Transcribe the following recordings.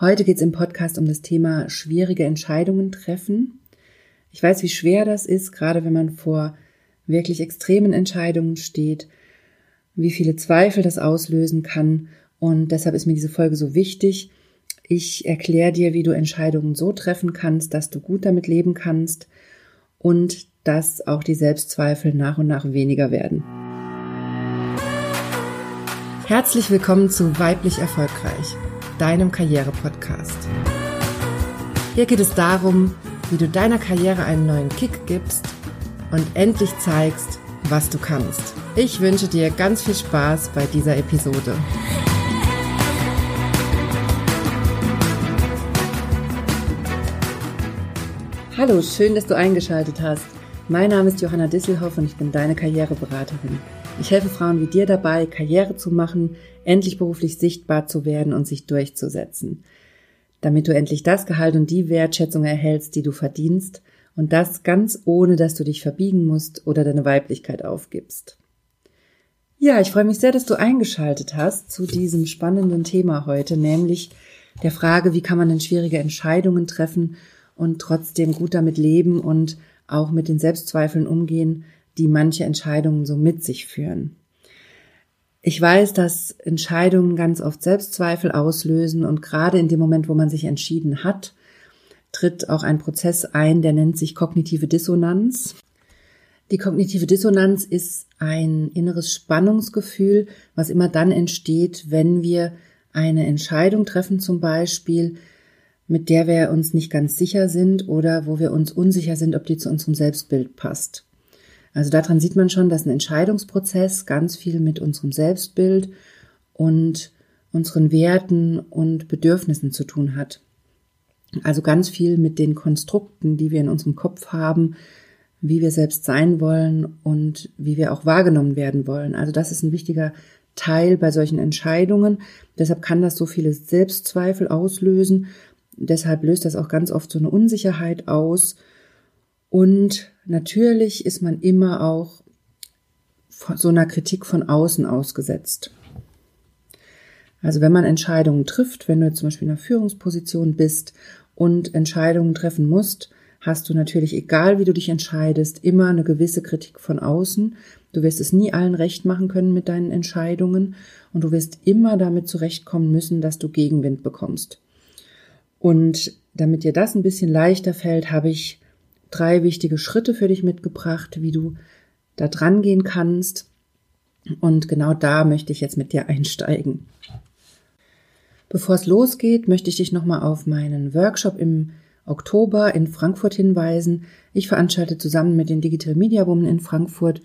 Heute geht es im Podcast um das Thema schwierige Entscheidungen treffen. Ich weiß, wie schwer das ist, gerade wenn man vor wirklich extremen Entscheidungen steht, wie viele Zweifel das auslösen kann. Und deshalb ist mir diese Folge so wichtig. Ich erkläre dir, wie du Entscheidungen so treffen kannst, dass du gut damit leben kannst und dass auch die Selbstzweifel nach und nach weniger werden. Herzlich willkommen zu Weiblich Erfolgreich deinem Karriere-Podcast. Hier geht es darum, wie du deiner Karriere einen neuen Kick gibst und endlich zeigst, was du kannst. Ich wünsche dir ganz viel Spaß bei dieser Episode. Hallo, schön, dass du eingeschaltet hast. Mein Name ist Johanna Disselhoff und ich bin deine Karriereberaterin. Ich helfe Frauen wie dir dabei, Karriere zu machen, endlich beruflich sichtbar zu werden und sich durchzusetzen. Damit du endlich das Gehalt und die Wertschätzung erhältst, die du verdienst und das ganz ohne, dass du dich verbiegen musst oder deine Weiblichkeit aufgibst. Ja, ich freue mich sehr, dass du eingeschaltet hast zu diesem spannenden Thema heute, nämlich der Frage, wie kann man denn schwierige Entscheidungen treffen und trotzdem gut damit leben und auch mit den Selbstzweifeln umgehen, die manche Entscheidungen so mit sich führen. Ich weiß, dass Entscheidungen ganz oft Selbstzweifel auslösen und gerade in dem Moment, wo man sich entschieden hat, tritt auch ein Prozess ein, der nennt sich kognitive Dissonanz. Die kognitive Dissonanz ist ein inneres Spannungsgefühl, was immer dann entsteht, wenn wir eine Entscheidung treffen zum Beispiel, mit der wir uns nicht ganz sicher sind oder wo wir uns unsicher sind, ob die zu unserem Selbstbild passt. Also daran sieht man schon, dass ein Entscheidungsprozess ganz viel mit unserem Selbstbild und unseren Werten und Bedürfnissen zu tun hat. Also ganz viel mit den Konstrukten, die wir in unserem Kopf haben, wie wir selbst sein wollen und wie wir auch wahrgenommen werden wollen. Also das ist ein wichtiger Teil bei solchen Entscheidungen. Deshalb kann das so viele Selbstzweifel auslösen Deshalb löst das auch ganz oft so eine Unsicherheit aus. Und natürlich ist man immer auch so einer Kritik von außen ausgesetzt. Also wenn man Entscheidungen trifft, wenn du zum Beispiel in einer Führungsposition bist und Entscheidungen treffen musst, hast du natürlich, egal wie du dich entscheidest, immer eine gewisse Kritik von außen. Du wirst es nie allen recht machen können mit deinen Entscheidungen und du wirst immer damit zurechtkommen müssen, dass du Gegenwind bekommst. Und damit dir das ein bisschen leichter fällt, habe ich drei wichtige Schritte für dich mitgebracht, wie du da dran gehen kannst. Und genau da möchte ich jetzt mit dir einsteigen. Bevor es losgeht, möchte ich dich nochmal auf meinen Workshop im Oktober in Frankfurt hinweisen. Ich veranstalte zusammen mit den Digital Media Women in Frankfurt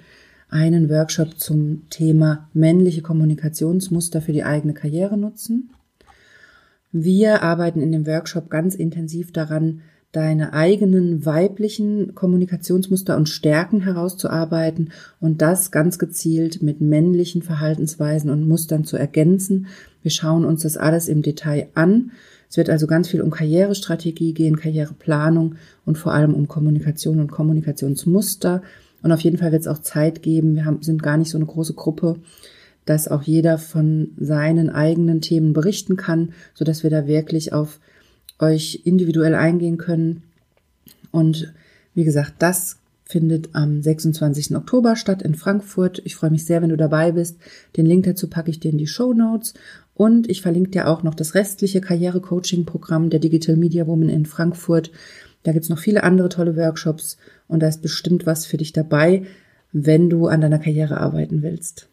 einen Workshop zum Thema männliche Kommunikationsmuster für die eigene Karriere nutzen. Wir arbeiten in dem Workshop ganz intensiv daran, deine eigenen weiblichen Kommunikationsmuster und Stärken herauszuarbeiten und das ganz gezielt mit männlichen Verhaltensweisen und Mustern zu ergänzen. Wir schauen uns das alles im Detail an. Es wird also ganz viel um Karrierestrategie gehen, Karriereplanung und vor allem um Kommunikation und Kommunikationsmuster. Und auf jeden Fall wird es auch Zeit geben. Wir haben, sind gar nicht so eine große Gruppe dass auch jeder von seinen eigenen Themen berichten kann, so dass wir da wirklich auf euch individuell eingehen können. Und wie gesagt, das findet am 26. Oktober statt in Frankfurt. Ich freue mich sehr, wenn du dabei bist. Den Link dazu packe ich dir in die Show Notes. Und ich verlinke dir auch noch das restliche Karriere-Coaching-Programm der Digital Media Woman in Frankfurt. Da gibt's noch viele andere tolle Workshops und da ist bestimmt was für dich dabei, wenn du an deiner Karriere arbeiten willst.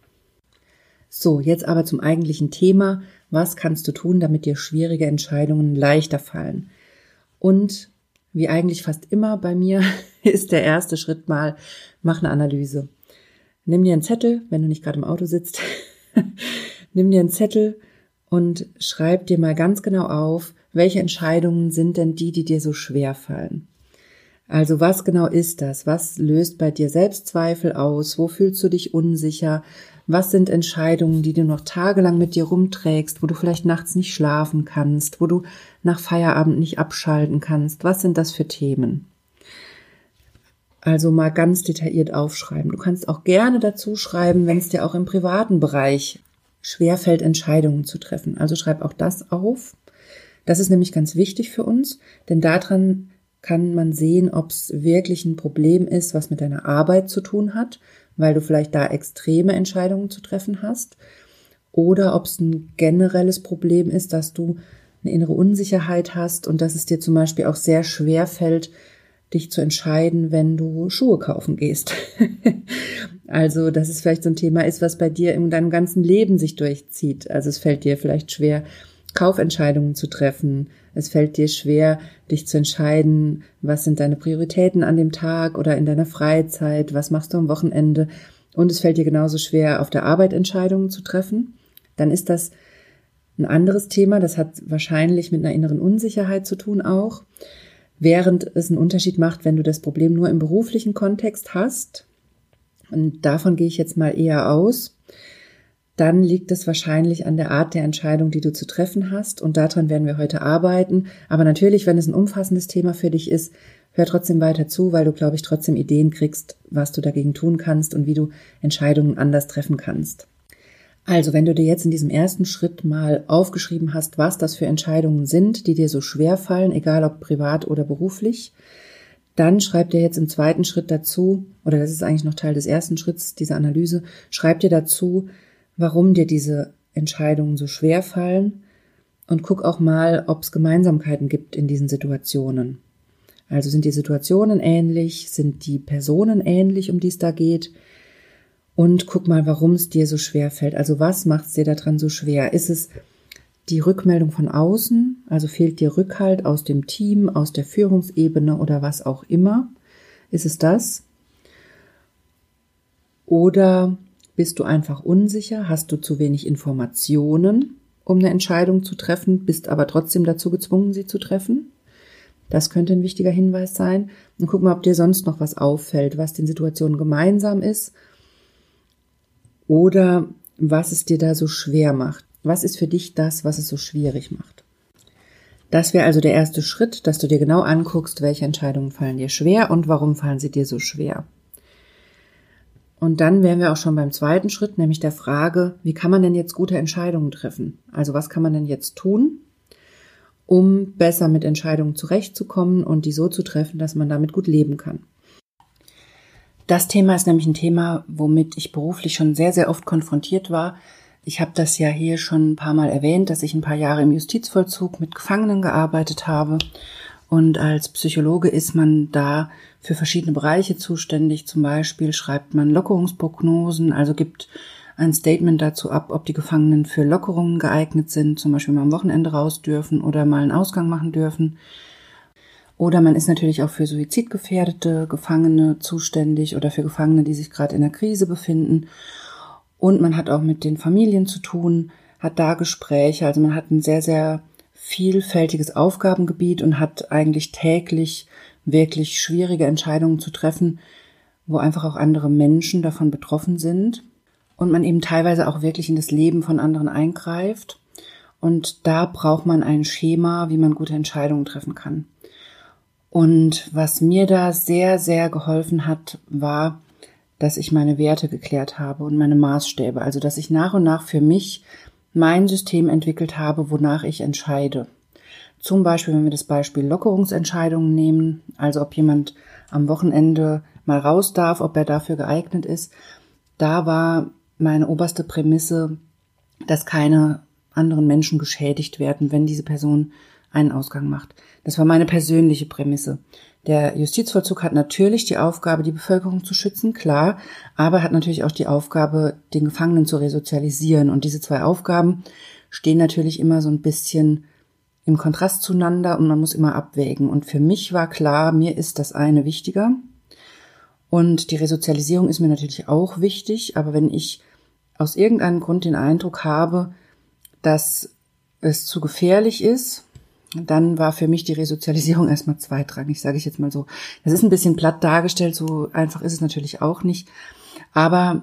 So, jetzt aber zum eigentlichen Thema. Was kannst du tun, damit dir schwierige Entscheidungen leichter fallen? Und wie eigentlich fast immer bei mir ist der erste Schritt mal, mach eine Analyse. Nimm dir einen Zettel, wenn du nicht gerade im Auto sitzt. Nimm dir einen Zettel und schreib dir mal ganz genau auf, welche Entscheidungen sind denn die, die dir so schwer fallen. Also was genau ist das? Was löst bei dir Selbstzweifel aus? Wo fühlst du dich unsicher? Was sind Entscheidungen, die du noch tagelang mit dir rumträgst, wo du vielleicht nachts nicht schlafen kannst, wo du nach Feierabend nicht abschalten kannst? Was sind das für Themen? Also mal ganz detailliert aufschreiben. Du kannst auch gerne dazu schreiben, wenn es dir auch im privaten Bereich schwerfällt, Entscheidungen zu treffen. Also schreib auch das auf. Das ist nämlich ganz wichtig für uns, denn daran kann man sehen, ob es wirklich ein Problem ist, was mit deiner Arbeit zu tun hat, weil du vielleicht da extreme Entscheidungen zu treffen hast, oder ob es ein generelles Problem ist, dass du eine innere Unsicherheit hast und dass es dir zum Beispiel auch sehr schwer fällt, dich zu entscheiden, wenn du Schuhe kaufen gehst. also, dass es vielleicht so ein Thema ist, was bei dir in deinem ganzen Leben sich durchzieht. Also es fällt dir vielleicht schwer, Kaufentscheidungen zu treffen. Es fällt dir schwer, dich zu entscheiden, was sind deine Prioritäten an dem Tag oder in deiner Freizeit, was machst du am Wochenende. Und es fällt dir genauso schwer, auf der Arbeit Entscheidungen zu treffen. Dann ist das ein anderes Thema. Das hat wahrscheinlich mit einer inneren Unsicherheit zu tun auch während es einen Unterschied macht, wenn du das Problem nur im beruflichen Kontext hast. Und davon gehe ich jetzt mal eher aus. Dann liegt es wahrscheinlich an der Art der Entscheidung, die du zu treffen hast. Und daran werden wir heute arbeiten. Aber natürlich, wenn es ein umfassendes Thema für dich ist, hör trotzdem weiter zu, weil du, glaube ich, trotzdem Ideen kriegst, was du dagegen tun kannst und wie du Entscheidungen anders treffen kannst. Also, wenn du dir jetzt in diesem ersten Schritt mal aufgeschrieben hast, was das für Entscheidungen sind, die dir so schwer fallen, egal ob privat oder beruflich, dann schreib dir jetzt im zweiten Schritt dazu, oder das ist eigentlich noch Teil des ersten Schritts dieser Analyse, schreib dir dazu, warum dir diese Entscheidungen so schwer fallen und guck auch mal, ob es Gemeinsamkeiten gibt in diesen Situationen. Also sind die Situationen ähnlich, sind die Personen ähnlich, um die es da geht, und guck mal, warum es dir so schwer fällt. Also was macht es dir daran so schwer? Ist es die Rückmeldung von außen? Also fehlt dir Rückhalt aus dem Team, aus der Führungsebene oder was auch immer? Ist es das? Oder bist du einfach unsicher? Hast du zu wenig Informationen, um eine Entscheidung zu treffen, bist aber trotzdem dazu gezwungen, sie zu treffen? Das könnte ein wichtiger Hinweis sein. Und guck mal, ob dir sonst noch was auffällt, was den Situationen gemeinsam ist oder was es dir da so schwer macht. Was ist für dich das, was es so schwierig macht? Das wäre also der erste Schritt, dass du dir genau anguckst, welche Entscheidungen fallen dir schwer und warum fallen sie dir so schwer. Und dann wären wir auch schon beim zweiten Schritt, nämlich der Frage, wie kann man denn jetzt gute Entscheidungen treffen? Also was kann man denn jetzt tun, um besser mit Entscheidungen zurechtzukommen und die so zu treffen, dass man damit gut leben kann? Das Thema ist nämlich ein Thema, womit ich beruflich schon sehr, sehr oft konfrontiert war. Ich habe das ja hier schon ein paar Mal erwähnt, dass ich ein paar Jahre im Justizvollzug mit Gefangenen gearbeitet habe. Und als Psychologe ist man da für verschiedene Bereiche zuständig. Zum Beispiel schreibt man Lockerungsprognosen, also gibt ein Statement dazu ab, ob die Gefangenen für Lockerungen geeignet sind, zum Beispiel mal am Wochenende raus dürfen oder mal einen Ausgang machen dürfen. Oder man ist natürlich auch für suizidgefährdete Gefangene zuständig oder für Gefangene, die sich gerade in der Krise befinden. Und man hat auch mit den Familien zu tun, hat da Gespräche. Also man hat ein sehr, sehr vielfältiges Aufgabengebiet und hat eigentlich täglich wirklich schwierige Entscheidungen zu treffen, wo einfach auch andere Menschen davon betroffen sind und man eben teilweise auch wirklich in das Leben von anderen eingreift. Und da braucht man ein Schema, wie man gute Entscheidungen treffen kann. Und was mir da sehr, sehr geholfen hat, war, dass ich meine Werte geklärt habe und meine Maßstäbe. Also, dass ich nach und nach für mich mein System entwickelt habe, wonach ich entscheide. Zum Beispiel, wenn wir das Beispiel Lockerungsentscheidungen nehmen, also ob jemand am Wochenende mal raus darf, ob er dafür geeignet ist, da war meine oberste Prämisse, dass keine anderen Menschen geschädigt werden, wenn diese Person einen Ausgang macht. Das war meine persönliche Prämisse. Der Justizvollzug hat natürlich die Aufgabe, die Bevölkerung zu schützen, klar, aber hat natürlich auch die Aufgabe, den Gefangenen zu resozialisieren. Und diese zwei Aufgaben stehen natürlich immer so ein bisschen im Kontrast zueinander und man muss immer abwägen. Und für mich war klar, mir ist das eine wichtiger. Und die Resozialisierung ist mir natürlich auch wichtig, aber wenn ich aus irgendeinem Grund den Eindruck habe, dass es zu gefährlich ist, dann war für mich die Resozialisierung erstmal zweitrangig, sage ich jetzt mal so. Das ist ein bisschen platt dargestellt, so einfach ist es natürlich auch nicht. Aber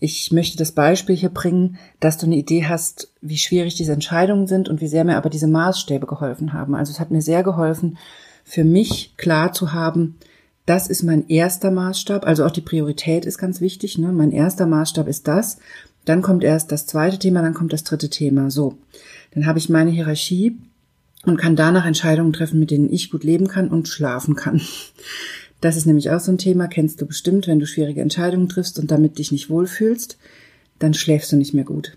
ich möchte das Beispiel hier bringen, dass du eine Idee hast, wie schwierig diese Entscheidungen sind und wie sehr mir aber diese Maßstäbe geholfen haben. Also es hat mir sehr geholfen, für mich klar zu haben, das ist mein erster Maßstab, also auch die Priorität ist ganz wichtig. Ne? Mein erster Maßstab ist das. Dann kommt erst das zweite Thema, dann kommt das dritte Thema. So, dann habe ich meine Hierarchie und kann danach Entscheidungen treffen, mit denen ich gut leben kann und schlafen kann. Das ist nämlich auch so ein Thema, kennst du bestimmt, wenn du schwierige Entscheidungen triffst und damit dich nicht wohlfühlst, dann schläfst du nicht mehr gut.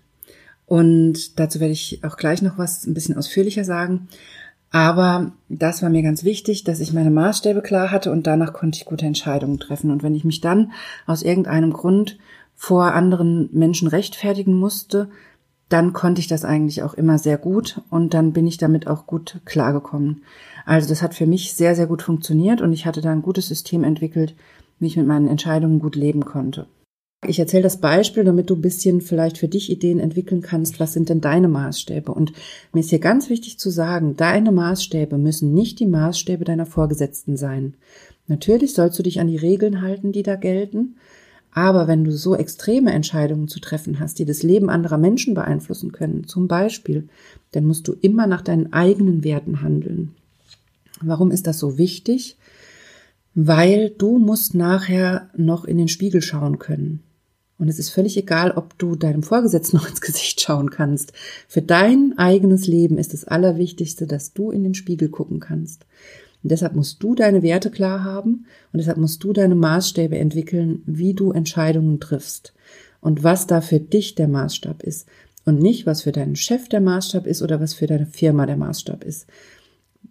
Und dazu werde ich auch gleich noch was ein bisschen ausführlicher sagen. Aber das war mir ganz wichtig, dass ich meine Maßstäbe klar hatte und danach konnte ich gute Entscheidungen treffen. Und wenn ich mich dann aus irgendeinem Grund vor anderen Menschen rechtfertigen musste, dann konnte ich das eigentlich auch immer sehr gut und dann bin ich damit auch gut klargekommen. Also das hat für mich sehr, sehr gut funktioniert und ich hatte da ein gutes System entwickelt, wie ich mit meinen Entscheidungen gut leben konnte. Ich erzähle das Beispiel, damit du ein bisschen vielleicht für dich Ideen entwickeln kannst, was sind denn deine Maßstäbe? Und mir ist hier ganz wichtig zu sagen, deine Maßstäbe müssen nicht die Maßstäbe deiner Vorgesetzten sein. Natürlich sollst du dich an die Regeln halten, die da gelten, aber wenn du so extreme Entscheidungen zu treffen hast, die das Leben anderer Menschen beeinflussen können, zum Beispiel, dann musst du immer nach deinen eigenen Werten handeln. Warum ist das so wichtig? Weil du musst nachher noch in den Spiegel schauen können. Und es ist völlig egal, ob du deinem Vorgesetzten noch ins Gesicht schauen kannst. Für dein eigenes Leben ist das Allerwichtigste, dass du in den Spiegel gucken kannst. Und deshalb musst du deine Werte klar haben und deshalb musst du deine Maßstäbe entwickeln, wie du Entscheidungen triffst und was da für dich der Maßstab ist und nicht, was für deinen Chef der Maßstab ist oder was für deine Firma der Maßstab ist.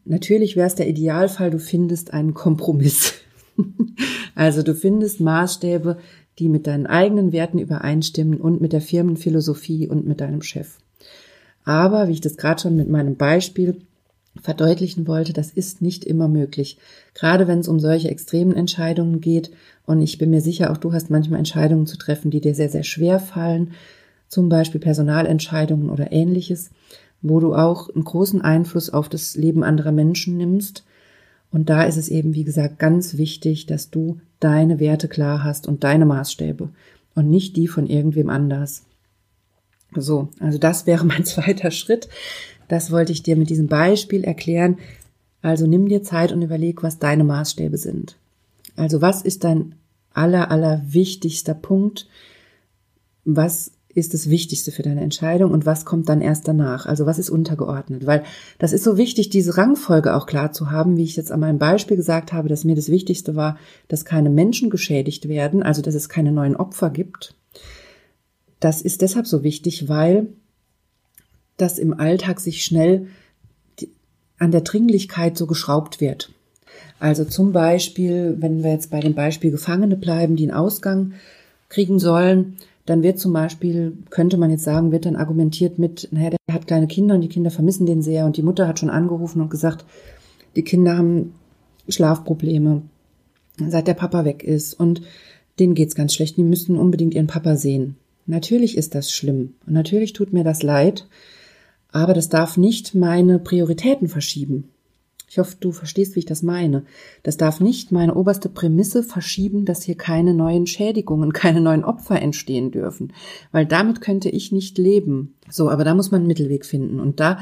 Natürlich wäre es der Idealfall, du findest einen Kompromiss. also du findest Maßstäbe, die mit deinen eigenen Werten übereinstimmen und mit der Firmenphilosophie und mit deinem Chef. Aber, wie ich das gerade schon mit meinem Beispiel verdeutlichen wollte, das ist nicht immer möglich. Gerade wenn es um solche extremen Entscheidungen geht. Und ich bin mir sicher, auch du hast manchmal Entscheidungen zu treffen, die dir sehr, sehr schwer fallen. Zum Beispiel Personalentscheidungen oder ähnliches, wo du auch einen großen Einfluss auf das Leben anderer Menschen nimmst. Und da ist es eben, wie gesagt, ganz wichtig, dass du deine Werte klar hast und deine Maßstäbe und nicht die von irgendwem anders. So, also das wäre mein zweiter Schritt. Das wollte ich dir mit diesem Beispiel erklären. Also nimm dir Zeit und überleg, was deine Maßstäbe sind. Also was ist dein aller, aller wichtigster Punkt? Was ist das Wichtigste für deine Entscheidung und was kommt dann erst danach? Also was ist untergeordnet? Weil das ist so wichtig, diese Rangfolge auch klar zu haben, wie ich jetzt an meinem Beispiel gesagt habe, dass mir das Wichtigste war, dass keine Menschen geschädigt werden, also dass es keine neuen Opfer gibt. Das ist deshalb so wichtig, weil dass im Alltag sich schnell an der Dringlichkeit so geschraubt wird. Also zum Beispiel, wenn wir jetzt bei dem Beispiel Gefangene bleiben, die einen Ausgang kriegen sollen, dann wird zum Beispiel, könnte man jetzt sagen, wird dann argumentiert mit, naja, der hat kleine Kinder und die Kinder vermissen den sehr und die Mutter hat schon angerufen und gesagt, die Kinder haben Schlafprobleme, seit der Papa weg ist und denen geht's ganz schlecht, die müssen unbedingt ihren Papa sehen. Natürlich ist das schlimm und natürlich tut mir das leid, aber das darf nicht meine Prioritäten verschieben. Ich hoffe, du verstehst, wie ich das meine. Das darf nicht meine oberste Prämisse verschieben, dass hier keine neuen Schädigungen, keine neuen Opfer entstehen dürfen. Weil damit könnte ich nicht leben. So, aber da muss man einen Mittelweg finden. Und da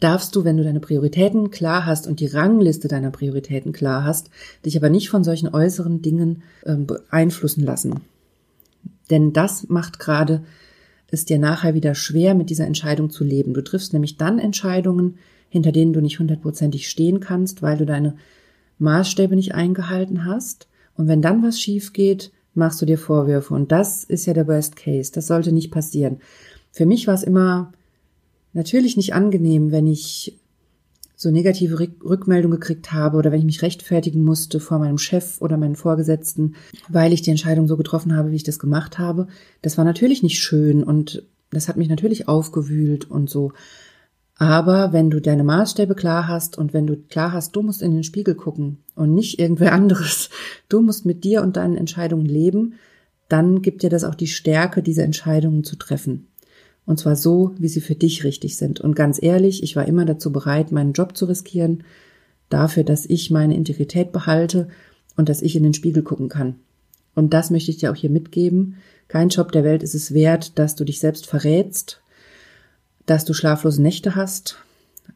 darfst du, wenn du deine Prioritäten klar hast und die Rangliste deiner Prioritäten klar hast, dich aber nicht von solchen äußeren Dingen äh, beeinflussen lassen. Denn das macht gerade es dir nachher wieder schwer, mit dieser Entscheidung zu leben. Du triffst nämlich dann Entscheidungen, hinter denen du nicht hundertprozentig stehen kannst, weil du deine Maßstäbe nicht eingehalten hast. Und wenn dann was schief geht, machst du dir Vorwürfe. Und das ist ja der Worst Case. Das sollte nicht passieren. Für mich war es immer natürlich nicht angenehm, wenn ich so negative Rückmeldung gekriegt habe oder wenn ich mich rechtfertigen musste vor meinem Chef oder meinen Vorgesetzten, weil ich die Entscheidung so getroffen habe, wie ich das gemacht habe. Das war natürlich nicht schön und das hat mich natürlich aufgewühlt und so. Aber wenn du deine Maßstäbe klar hast und wenn du klar hast, du musst in den Spiegel gucken und nicht irgendwer anderes, du musst mit dir und deinen Entscheidungen leben, dann gibt dir das auch die Stärke, diese Entscheidungen zu treffen. Und zwar so, wie sie für dich richtig sind. Und ganz ehrlich, ich war immer dazu bereit, meinen Job zu riskieren, dafür, dass ich meine Integrität behalte und dass ich in den Spiegel gucken kann. Und das möchte ich dir auch hier mitgeben. Kein Job der Welt ist es wert, dass du dich selbst verrätst, dass du schlaflose Nächte hast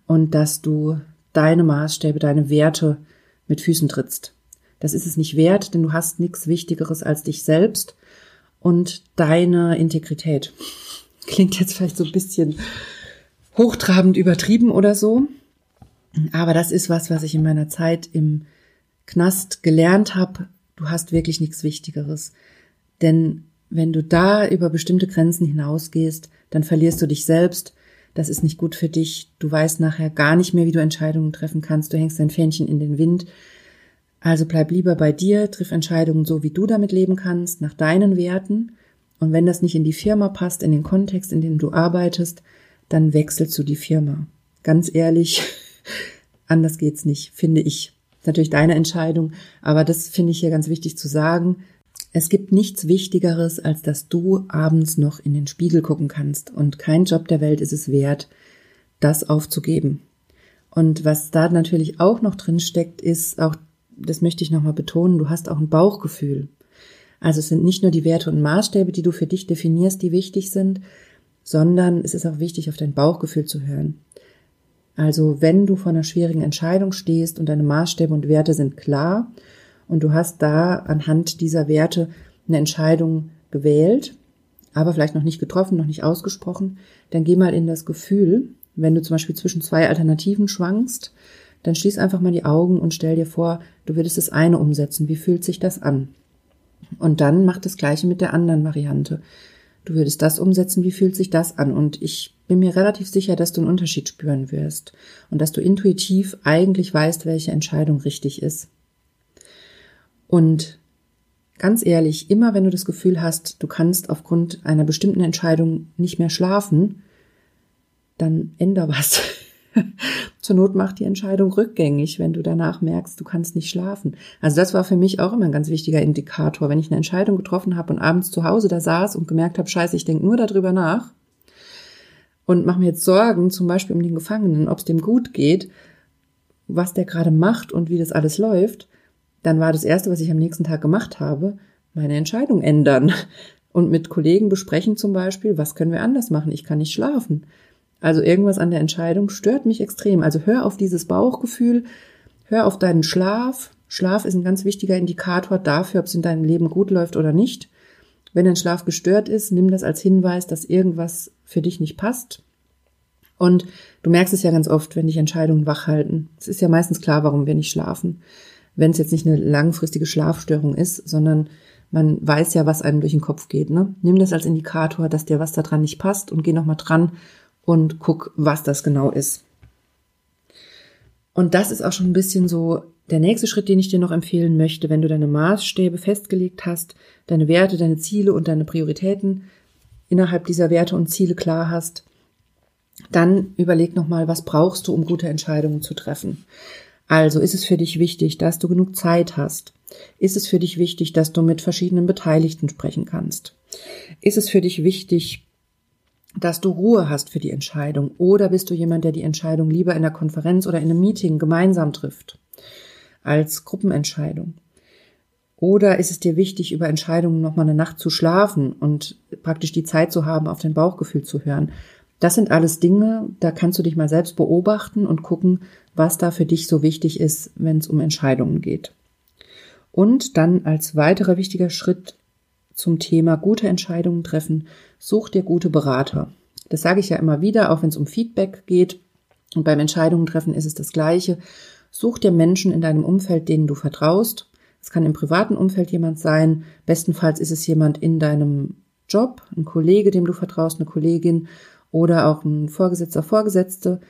und dass du deine Maßstäbe, deine Werte mit Füßen trittst. Das ist es nicht wert, denn du hast nichts Wichtigeres als dich selbst und deine Integrität. Klingt jetzt vielleicht so ein bisschen hochtrabend übertrieben oder so. Aber das ist was, was ich in meiner Zeit im Knast gelernt habe. Du hast wirklich nichts Wichtigeres. Denn wenn du da über bestimmte Grenzen hinausgehst, dann verlierst du dich selbst. Das ist nicht gut für dich. Du weißt nachher gar nicht mehr, wie du Entscheidungen treffen kannst. Du hängst dein Fähnchen in den Wind. Also bleib lieber bei dir, triff Entscheidungen so, wie du damit leben kannst, nach deinen Werten. Und wenn das nicht in die Firma passt, in den Kontext, in dem du arbeitest, dann wechselst du die Firma. Ganz ehrlich, anders geht's nicht, finde ich. Natürlich deine Entscheidung, aber das finde ich hier ganz wichtig zu sagen. Es gibt nichts Wichtigeres, als dass du abends noch in den Spiegel gucken kannst. Und kein Job der Welt ist es wert, das aufzugeben. Und was da natürlich auch noch drin steckt, ist auch, das möchte ich nochmal betonen, du hast auch ein Bauchgefühl. Also es sind nicht nur die Werte und Maßstäbe, die du für dich definierst, die wichtig sind, sondern es ist auch wichtig, auf dein Bauchgefühl zu hören. Also wenn du vor einer schwierigen Entscheidung stehst und deine Maßstäbe und Werte sind klar und du hast da anhand dieser Werte eine Entscheidung gewählt, aber vielleicht noch nicht getroffen, noch nicht ausgesprochen, dann geh mal in das Gefühl, wenn du zum Beispiel zwischen zwei Alternativen schwankst, dann schließ einfach mal die Augen und stell dir vor, du würdest das eine umsetzen. Wie fühlt sich das an? Und dann mach das Gleiche mit der anderen Variante. Du würdest das umsetzen, wie fühlt sich das an? Und ich bin mir relativ sicher, dass du einen Unterschied spüren wirst und dass du intuitiv eigentlich weißt, welche Entscheidung richtig ist. Und ganz ehrlich, immer wenn du das Gefühl hast, du kannst aufgrund einer bestimmten Entscheidung nicht mehr schlafen, dann änder was. Zur Not mach die Entscheidung rückgängig, wenn du danach merkst, du kannst nicht schlafen. Also das war für mich auch immer ein ganz wichtiger Indikator. Wenn ich eine Entscheidung getroffen habe und abends zu Hause da saß und gemerkt habe, scheiße, ich denke nur darüber nach und mache mir jetzt Sorgen, zum Beispiel um den Gefangenen, ob es dem gut geht, was der gerade macht und wie das alles läuft, dann war das Erste, was ich am nächsten Tag gemacht habe, meine Entscheidung ändern und mit Kollegen besprechen zum Beispiel, was können wir anders machen? Ich kann nicht schlafen. Also irgendwas an der Entscheidung stört mich extrem. Also hör auf dieses Bauchgefühl, hör auf deinen Schlaf. Schlaf ist ein ganz wichtiger Indikator dafür, ob es in deinem Leben gut läuft oder nicht. Wenn dein Schlaf gestört ist, nimm das als Hinweis, dass irgendwas für dich nicht passt. Und du merkst es ja ganz oft, wenn dich Entscheidungen wach halten. Es ist ja meistens klar, warum wir nicht schlafen. Wenn es jetzt nicht eine langfristige Schlafstörung ist, sondern man weiß ja, was einem durch den Kopf geht. Ne? Nimm das als Indikator, dass dir was daran nicht passt und geh nochmal dran und guck, was das genau ist. Und das ist auch schon ein bisschen so der nächste Schritt, den ich dir noch empfehlen möchte, wenn du deine Maßstäbe festgelegt hast, deine Werte, deine Ziele und deine Prioritäten innerhalb dieser Werte und Ziele klar hast, dann überleg nochmal, was brauchst du, um gute Entscheidungen zu treffen. Also ist es für dich wichtig, dass du genug Zeit hast? Ist es für dich wichtig, dass du mit verschiedenen Beteiligten sprechen kannst? Ist es für dich wichtig, dass du Ruhe hast für die Entscheidung? Oder bist du jemand, der die Entscheidung lieber in der Konferenz oder in einem Meeting gemeinsam trifft, als Gruppenentscheidung? Oder ist es dir wichtig, über Entscheidungen nochmal eine Nacht zu schlafen und praktisch die Zeit zu haben, auf dein Bauchgefühl zu hören? Das sind alles Dinge, da kannst du dich mal selbst beobachten und gucken, was da für dich so wichtig ist, wenn es um Entscheidungen geht. Und dann als weiterer wichtiger Schritt zum Thema gute Entscheidungen treffen, such dir gute Berater. Das sage ich ja immer wieder, auch wenn es um Feedback geht. Und beim Entscheidungen treffen ist es das Gleiche. Such dir Menschen in deinem Umfeld, denen du vertraust. Es kann im privaten Umfeld jemand sein. Bestenfalls ist es jemand in deinem Job, ein Kollege, dem du vertraust, eine Kollegin oder auch ein Vorgesetzter, Vorgesetzte,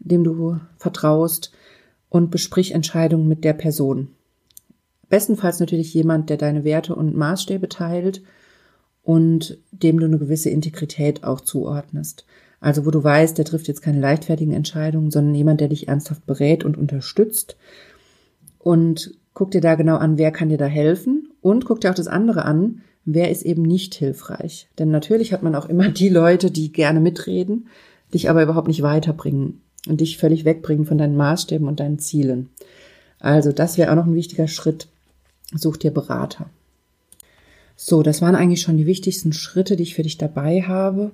dem du vertraust und besprich Entscheidungen mit der Person. Bestenfalls natürlich jemand, der deine Werte und Maßstäbe teilt und dem du eine gewisse Integrität auch zuordnest. Also wo du weißt, der trifft jetzt keine leichtfertigen Entscheidungen, sondern jemand, der dich ernsthaft berät und unterstützt. Und guck dir da genau an, wer kann dir da helfen und guck dir auch das andere an, wer ist eben nicht hilfreich. Denn natürlich hat man auch immer die Leute, die gerne mitreden, dich aber überhaupt nicht weiterbringen und dich völlig wegbringen von deinen Maßstäben und deinen Zielen. Also das wäre auch noch ein wichtiger Schritt, Such dir Berater. So, das waren eigentlich schon die wichtigsten Schritte, die ich für dich dabei habe.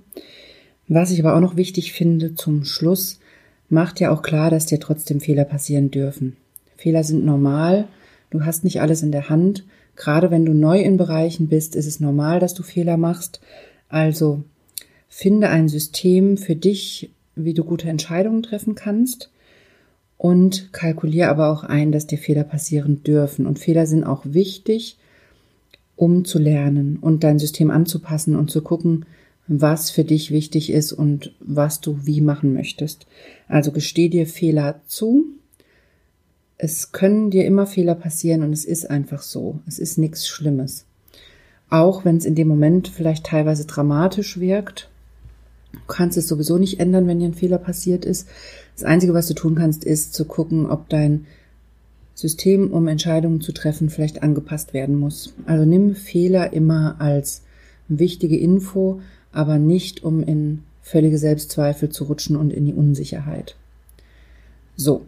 Was ich aber auch noch wichtig finde zum Schluss, macht ja auch klar, dass dir trotzdem Fehler passieren dürfen. Fehler sind normal, du hast nicht alles in der Hand. Gerade wenn du neu in Bereichen bist, ist es normal, dass du Fehler machst. Also finde ein System für dich, wie du gute Entscheidungen treffen kannst Und kalkuliere aber auch ein, dass dir Fehler passieren dürfen. Und Fehler sind auch wichtig, um zu lernen und dein System anzupassen und zu gucken, was für dich wichtig ist und was du wie machen möchtest. Also gesteh dir Fehler zu. Es können dir immer Fehler passieren und es ist einfach so. Es ist nichts Schlimmes. Auch wenn es in dem Moment vielleicht teilweise dramatisch wirkt. Du kannst es sowieso nicht ändern, wenn dir ein Fehler passiert ist. Das Einzige, was du tun kannst, ist zu gucken, ob dein System, um Entscheidungen zu treffen, vielleicht angepasst werden muss. Also nimm Fehler immer als wichtige Info, aber nicht um in völlige Selbstzweifel zu rutschen und in die Unsicherheit. So.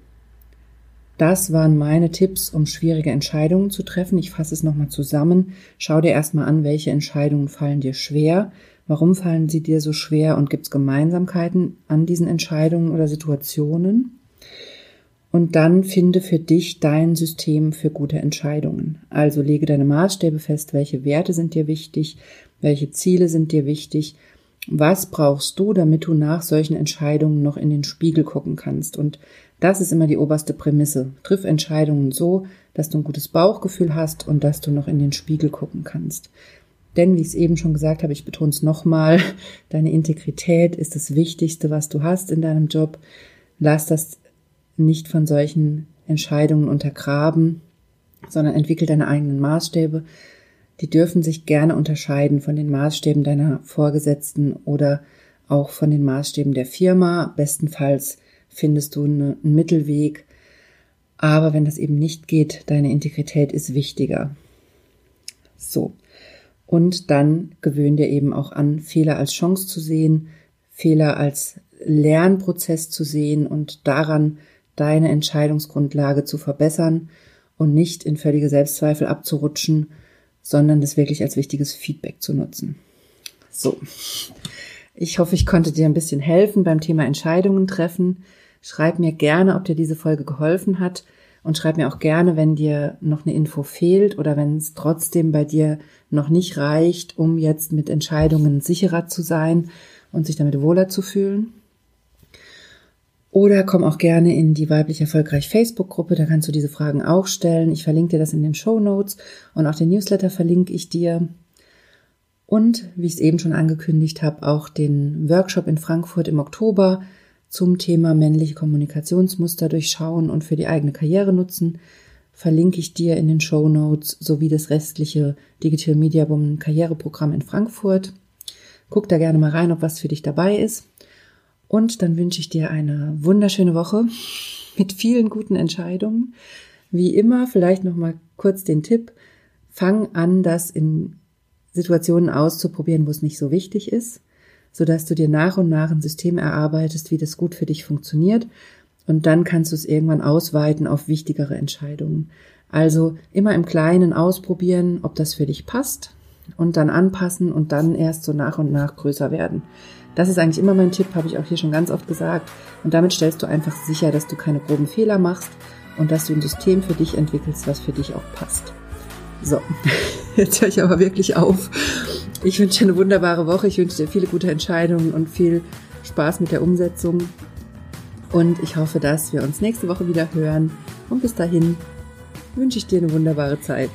Das waren meine Tipps, um schwierige Entscheidungen zu treffen. Ich fasse es nochmal zusammen. Schau dir erstmal an, welche Entscheidungen fallen dir schwer. Warum fallen sie dir so schwer und gibt es Gemeinsamkeiten an diesen Entscheidungen oder Situationen? Und dann finde für dich dein System für gute Entscheidungen. Also lege deine Maßstäbe fest, welche Werte sind dir wichtig, welche Ziele sind dir wichtig? Was brauchst du, damit du nach solchen Entscheidungen noch in den Spiegel gucken kannst? Und das ist immer die oberste Prämisse. Triff Entscheidungen so, dass du ein gutes Bauchgefühl hast und dass du noch in den Spiegel gucken kannst. Denn, wie ich es eben schon gesagt habe, ich betone es nochmal, deine Integrität ist das Wichtigste, was du hast in deinem Job. Lass das nicht von solchen Entscheidungen untergraben, sondern entwickel deine eigenen Maßstäbe, die dürfen sich gerne unterscheiden von den Maßstäben deiner Vorgesetzten oder auch von den Maßstäben der Firma. Bestenfalls findest du einen Mittelweg. Aber wenn das eben nicht geht, deine Integrität ist wichtiger. So. Und dann gewöhn dir eben auch an, Fehler als Chance zu sehen, Fehler als Lernprozess zu sehen und daran deine Entscheidungsgrundlage zu verbessern und nicht in völlige Selbstzweifel abzurutschen sondern das wirklich als wichtiges Feedback zu nutzen. So. Ich hoffe, ich konnte dir ein bisschen helfen beim Thema Entscheidungen treffen. Schreib mir gerne, ob dir diese Folge geholfen hat und schreib mir auch gerne, wenn dir noch eine Info fehlt oder wenn es trotzdem bei dir noch nicht reicht, um jetzt mit Entscheidungen sicherer zu sein und sich damit wohler zu fühlen. Oder komm auch gerne in die weiblich erfolgreich Facebook-Gruppe, da kannst du diese Fragen auch stellen. Ich verlinke dir das in den Show Notes und auch den Newsletter verlinke ich dir. Und wie ich es eben schon angekündigt habe, auch den Workshop in Frankfurt im Oktober zum Thema männliche Kommunikationsmuster durchschauen und für die eigene Karriere nutzen, verlinke ich dir in den Show Notes sowie das restliche Digital Media Woman Karriereprogramm in Frankfurt. Guck da gerne mal rein, ob was für dich dabei ist. Und dann wünsche ich dir eine wunderschöne Woche mit vielen guten Entscheidungen. Wie immer, vielleicht noch mal kurz den Tipp. Fang an, das in Situationen auszuprobieren, wo es nicht so wichtig ist, sodass du dir nach und nach ein System erarbeitest, wie das gut für dich funktioniert. Und dann kannst du es irgendwann ausweiten auf wichtigere Entscheidungen. Also immer im Kleinen ausprobieren, ob das für dich passt und dann anpassen und dann erst so nach und nach größer werden. Das ist eigentlich immer mein Tipp, habe ich auch hier schon ganz oft gesagt. Und damit stellst du einfach sicher, dass du keine groben Fehler machst und dass du ein System für dich entwickelst, was für dich auch passt. So, jetzt höre ich aber wirklich auf. Ich wünsche dir eine wunderbare Woche. Ich wünsche dir viele gute Entscheidungen und viel Spaß mit der Umsetzung. Und ich hoffe, dass wir uns nächste Woche wieder hören. Und bis dahin wünsche ich dir eine wunderbare Zeit.